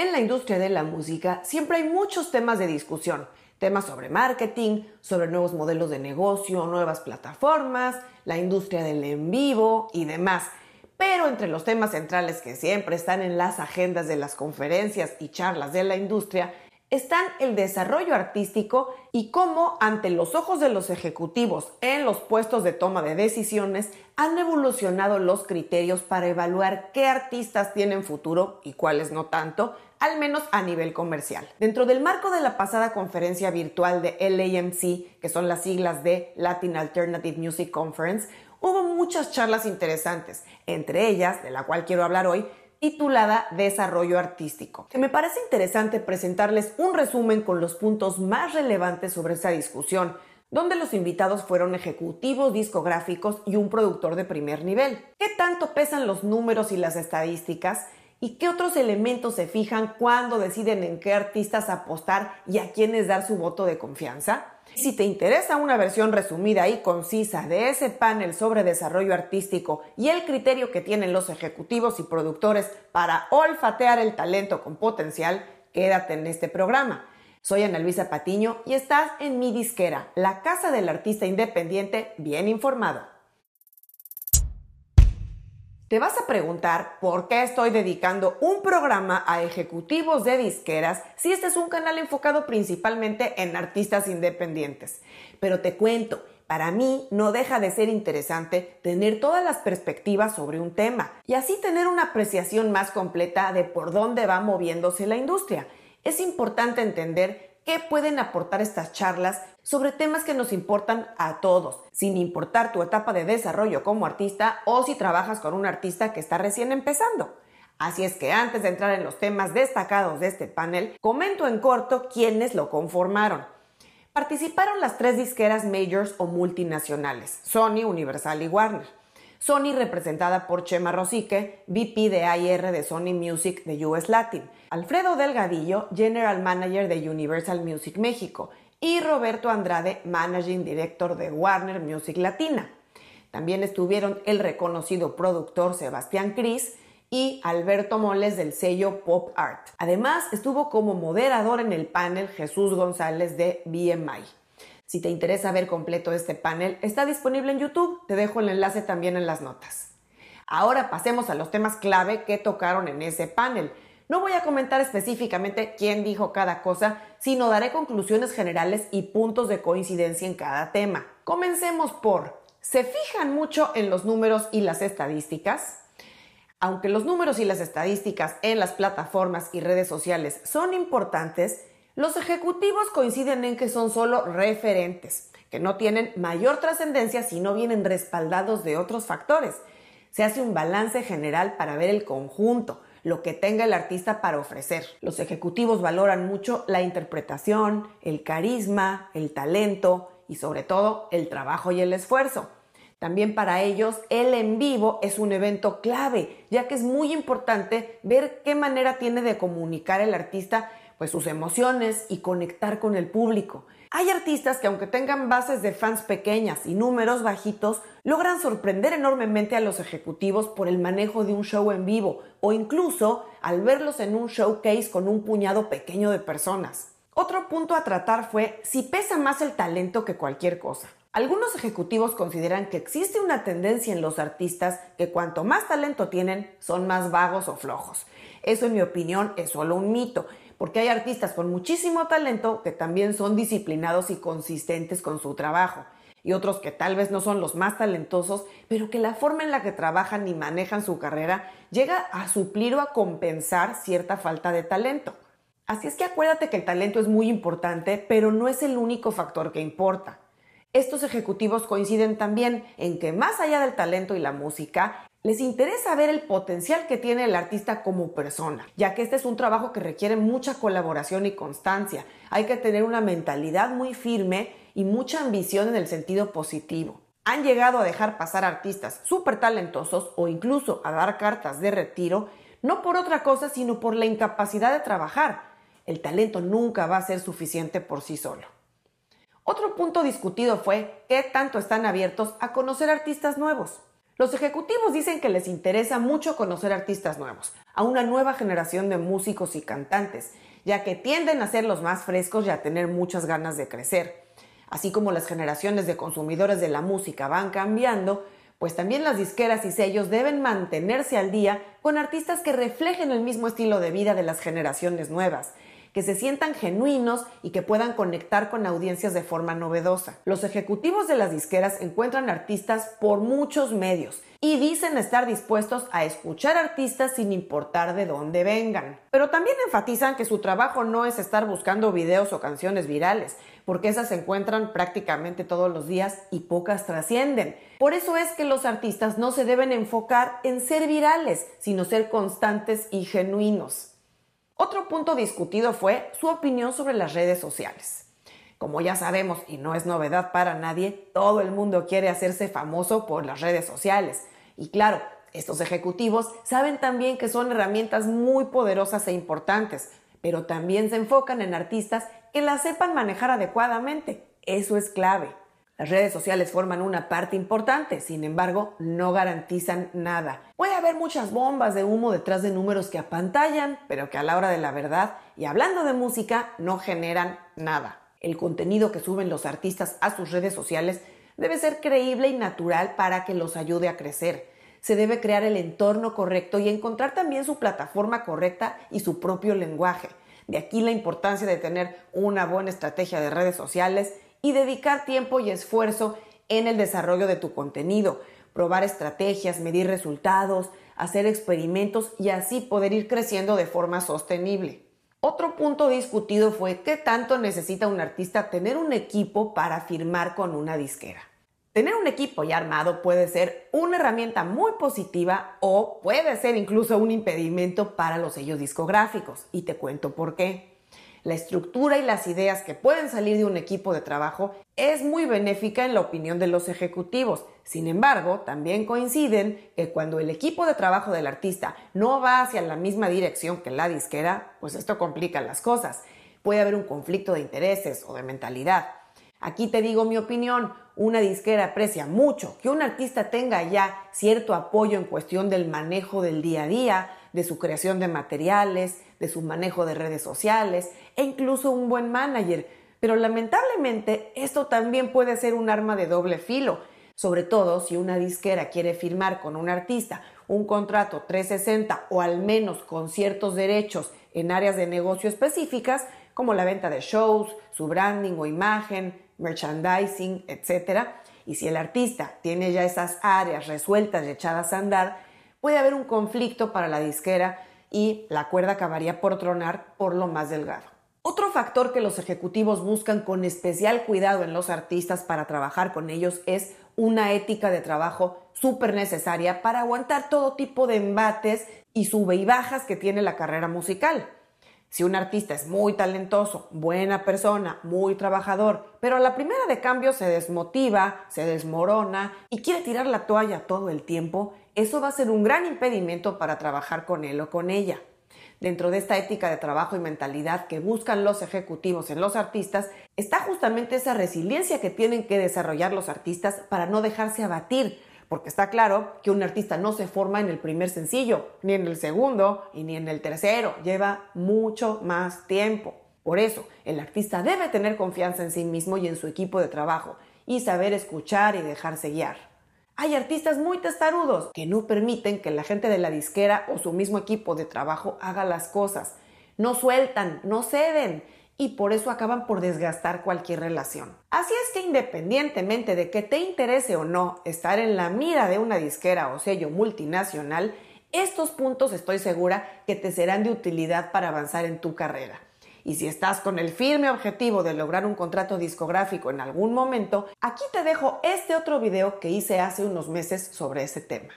En la industria de la música siempre hay muchos temas de discusión. Temas sobre marketing, sobre nuevos modelos de negocio, nuevas plataformas, la industria del en vivo y demás. Pero entre los temas centrales que siempre están en las agendas de las conferencias y charlas de la industria están el desarrollo artístico y cómo ante los ojos de los ejecutivos en los puestos de toma de decisiones han evolucionado los criterios para evaluar qué artistas tienen futuro y cuáles no tanto, al menos a nivel comercial. Dentro del marco de la pasada conferencia virtual de LAMC, que son las siglas de Latin Alternative Music Conference, hubo muchas charlas interesantes, entre ellas, de la cual quiero hablar hoy, titulada Desarrollo Artístico, que me parece interesante presentarles un resumen con los puntos más relevantes sobre esta discusión, donde los invitados fueron ejecutivos discográficos y un productor de primer nivel. ¿Qué tanto pesan los números y las estadísticas? ¿Y qué otros elementos se fijan cuando deciden en qué artistas apostar y a quiénes dar su voto de confianza? Si te interesa una versión resumida y concisa de ese panel sobre desarrollo artístico y el criterio que tienen los ejecutivos y productores para olfatear el talento con potencial, quédate en este programa. Soy Ana Luisa Patiño y estás en mi disquera, la casa del artista independiente bien informado. Te vas a preguntar por qué estoy dedicando un programa a ejecutivos de disqueras si este es un canal enfocado principalmente en artistas independientes. Pero te cuento, para mí no deja de ser interesante tener todas las perspectivas sobre un tema y así tener una apreciación más completa de por dónde va moviéndose la industria. Es importante entender qué pueden aportar estas charlas sobre temas que nos importan a todos, sin importar tu etapa de desarrollo como artista o si trabajas con un artista que está recién empezando. Así es que antes de entrar en los temas destacados de este panel, comento en corto quiénes lo conformaron. Participaron las tres disqueras majors o multinacionales, Sony, Universal y Warner. Sony representada por Chema Rosique, VP de AIR de Sony Music de US Latin, Alfredo Delgadillo, General Manager de Universal Music México, y Roberto Andrade, Managing Director de Warner Music Latina. También estuvieron el reconocido productor Sebastián Cris y Alberto Moles del sello Pop Art. Además, estuvo como moderador en el panel Jesús González de BMI. Si te interesa ver completo este panel, está disponible en YouTube. Te dejo el enlace también en las notas. Ahora pasemos a los temas clave que tocaron en ese panel. No voy a comentar específicamente quién dijo cada cosa, sino daré conclusiones generales y puntos de coincidencia en cada tema. Comencemos por, ¿se fijan mucho en los números y las estadísticas? Aunque los números y las estadísticas en las plataformas y redes sociales son importantes, los ejecutivos coinciden en que son solo referentes, que no tienen mayor trascendencia si no vienen respaldados de otros factores. Se hace un balance general para ver el conjunto, lo que tenga el artista para ofrecer. Los ejecutivos valoran mucho la interpretación, el carisma, el talento y sobre todo el trabajo y el esfuerzo. También para ellos el en vivo es un evento clave, ya que es muy importante ver qué manera tiene de comunicar el artista pues sus emociones y conectar con el público. Hay artistas que aunque tengan bases de fans pequeñas y números bajitos, logran sorprender enormemente a los ejecutivos por el manejo de un show en vivo o incluso al verlos en un showcase con un puñado pequeño de personas. Otro punto a tratar fue si pesa más el talento que cualquier cosa. Algunos ejecutivos consideran que existe una tendencia en los artistas que cuanto más talento tienen, son más vagos o flojos. Eso en mi opinión es solo un mito porque hay artistas con muchísimo talento que también son disciplinados y consistentes con su trabajo, y otros que tal vez no son los más talentosos, pero que la forma en la que trabajan y manejan su carrera llega a suplir o a compensar cierta falta de talento. Así es que acuérdate que el talento es muy importante, pero no es el único factor que importa. Estos ejecutivos coinciden también en que más allá del talento y la música, les interesa ver el potencial que tiene el artista como persona, ya que este es un trabajo que requiere mucha colaboración y constancia. Hay que tener una mentalidad muy firme y mucha ambición en el sentido positivo. Han llegado a dejar pasar artistas súper talentosos o incluso a dar cartas de retiro, no por otra cosa, sino por la incapacidad de trabajar. El talento nunca va a ser suficiente por sí solo. Otro punto discutido fue qué tanto están abiertos a conocer artistas nuevos. Los ejecutivos dicen que les interesa mucho conocer artistas nuevos. a una nueva generación de músicos y cantantes, ya que tienden a ser los más frescos y a tener muchas ganas de crecer. Así como las generaciones de consumidores de la música van cambiando, pues también las disqueras y sellos deben mantenerse al día con artistas que reflejen el mismo estilo de vida de las generaciones nuevas, que se sientan genuinos y que puedan conectar con audiencias de forma novedosa. Los ejecutivos de las disqueras encuentran artistas por muchos medios y dicen estar dispuestos a escuchar artistas sin importar de dónde vengan. Pero también enfatizan que su trabajo no es estar buscando videos o canciones virales, porque esas se encuentran prácticamente todos los días y pocas trascienden. Por eso es que los artistas no se deben enfocar en ser virales, sino ser constantes y genuinos. Otro punto discutido fue su opinión sobre las redes sociales. Como ya sabemos, y no es novedad para nadie, todo el mundo quiere hacerse famoso por las redes sociales. Y claro, estos ejecutivos saben también que son herramientas muy poderosas e importantes, pero también se enfocan en artistas que las sepan manejar adecuadamente. Eso es clave. Las redes sociales forman una parte importante, sin embargo, no garantizan nada. Puede haber muchas bombas de humo detrás de números que apantallan, pero que a la hora de la verdad y hablando de música no generan nada. El contenido que suben los artistas a sus redes sociales debe ser creíble y natural para que los ayude a crecer. Se debe crear el entorno correcto y encontrar también su plataforma correcta y su propio lenguaje. De aquí la importancia de tener una buena estrategia de redes sociales y dedicar tiempo y esfuerzo en el desarrollo de tu contenido, probar estrategias, medir resultados, hacer experimentos y así poder ir creciendo de forma sostenible. Otro punto discutido fue qué tanto necesita un artista tener un equipo para firmar con una disquera. Tener un equipo ya armado puede ser una herramienta muy positiva o puede ser incluso un impedimento para los sellos discográficos. Y te cuento por qué. La estructura y las ideas que pueden salir de un equipo de trabajo es muy benéfica en la opinión de los ejecutivos. Sin embargo, también coinciden que cuando el equipo de trabajo del artista no va hacia la misma dirección que la disquera, pues esto complica las cosas. Puede haber un conflicto de intereses o de mentalidad. Aquí te digo mi opinión, una disquera aprecia mucho que un artista tenga ya cierto apoyo en cuestión del manejo del día a día, de su creación de materiales, de su manejo de redes sociales e incluso un buen manager. Pero lamentablemente esto también puede ser un arma de doble filo, sobre todo si una disquera quiere firmar con un artista un contrato 360 o al menos con ciertos derechos en áreas de negocio específicas como la venta de shows, su branding o imagen, merchandising, etc. Y si el artista tiene ya esas áreas resueltas y echadas a andar, puede haber un conflicto para la disquera y la cuerda acabaría por tronar por lo más delgado. Otro factor que los ejecutivos buscan con especial cuidado en los artistas para trabajar con ellos es una ética de trabajo súper necesaria para aguantar todo tipo de embates y sube y bajas que tiene la carrera musical. Si un artista es muy talentoso, buena persona, muy trabajador, pero a la primera de cambio se desmotiva, se desmorona y quiere tirar la toalla todo el tiempo, eso va a ser un gran impedimento para trabajar con él o con ella. Dentro de esta ética de trabajo y mentalidad que buscan los ejecutivos en los artistas, está justamente esa resiliencia que tienen que desarrollar los artistas para no dejarse abatir, porque está claro que un artista no se forma en el primer sencillo, ni en el segundo y ni en el tercero, lleva mucho más tiempo. Por eso, el artista debe tener confianza en sí mismo y en su equipo de trabajo y saber escuchar y dejarse guiar. Hay artistas muy testarudos que no permiten que la gente de la disquera o su mismo equipo de trabajo haga las cosas. No sueltan, no ceden y por eso acaban por desgastar cualquier relación. Así es que independientemente de que te interese o no estar en la mira de una disquera o sello multinacional, estos puntos estoy segura que te serán de utilidad para avanzar en tu carrera. Y si estás con el firme objetivo de lograr un contrato discográfico en algún momento, aquí te dejo este otro video que hice hace unos meses sobre ese tema.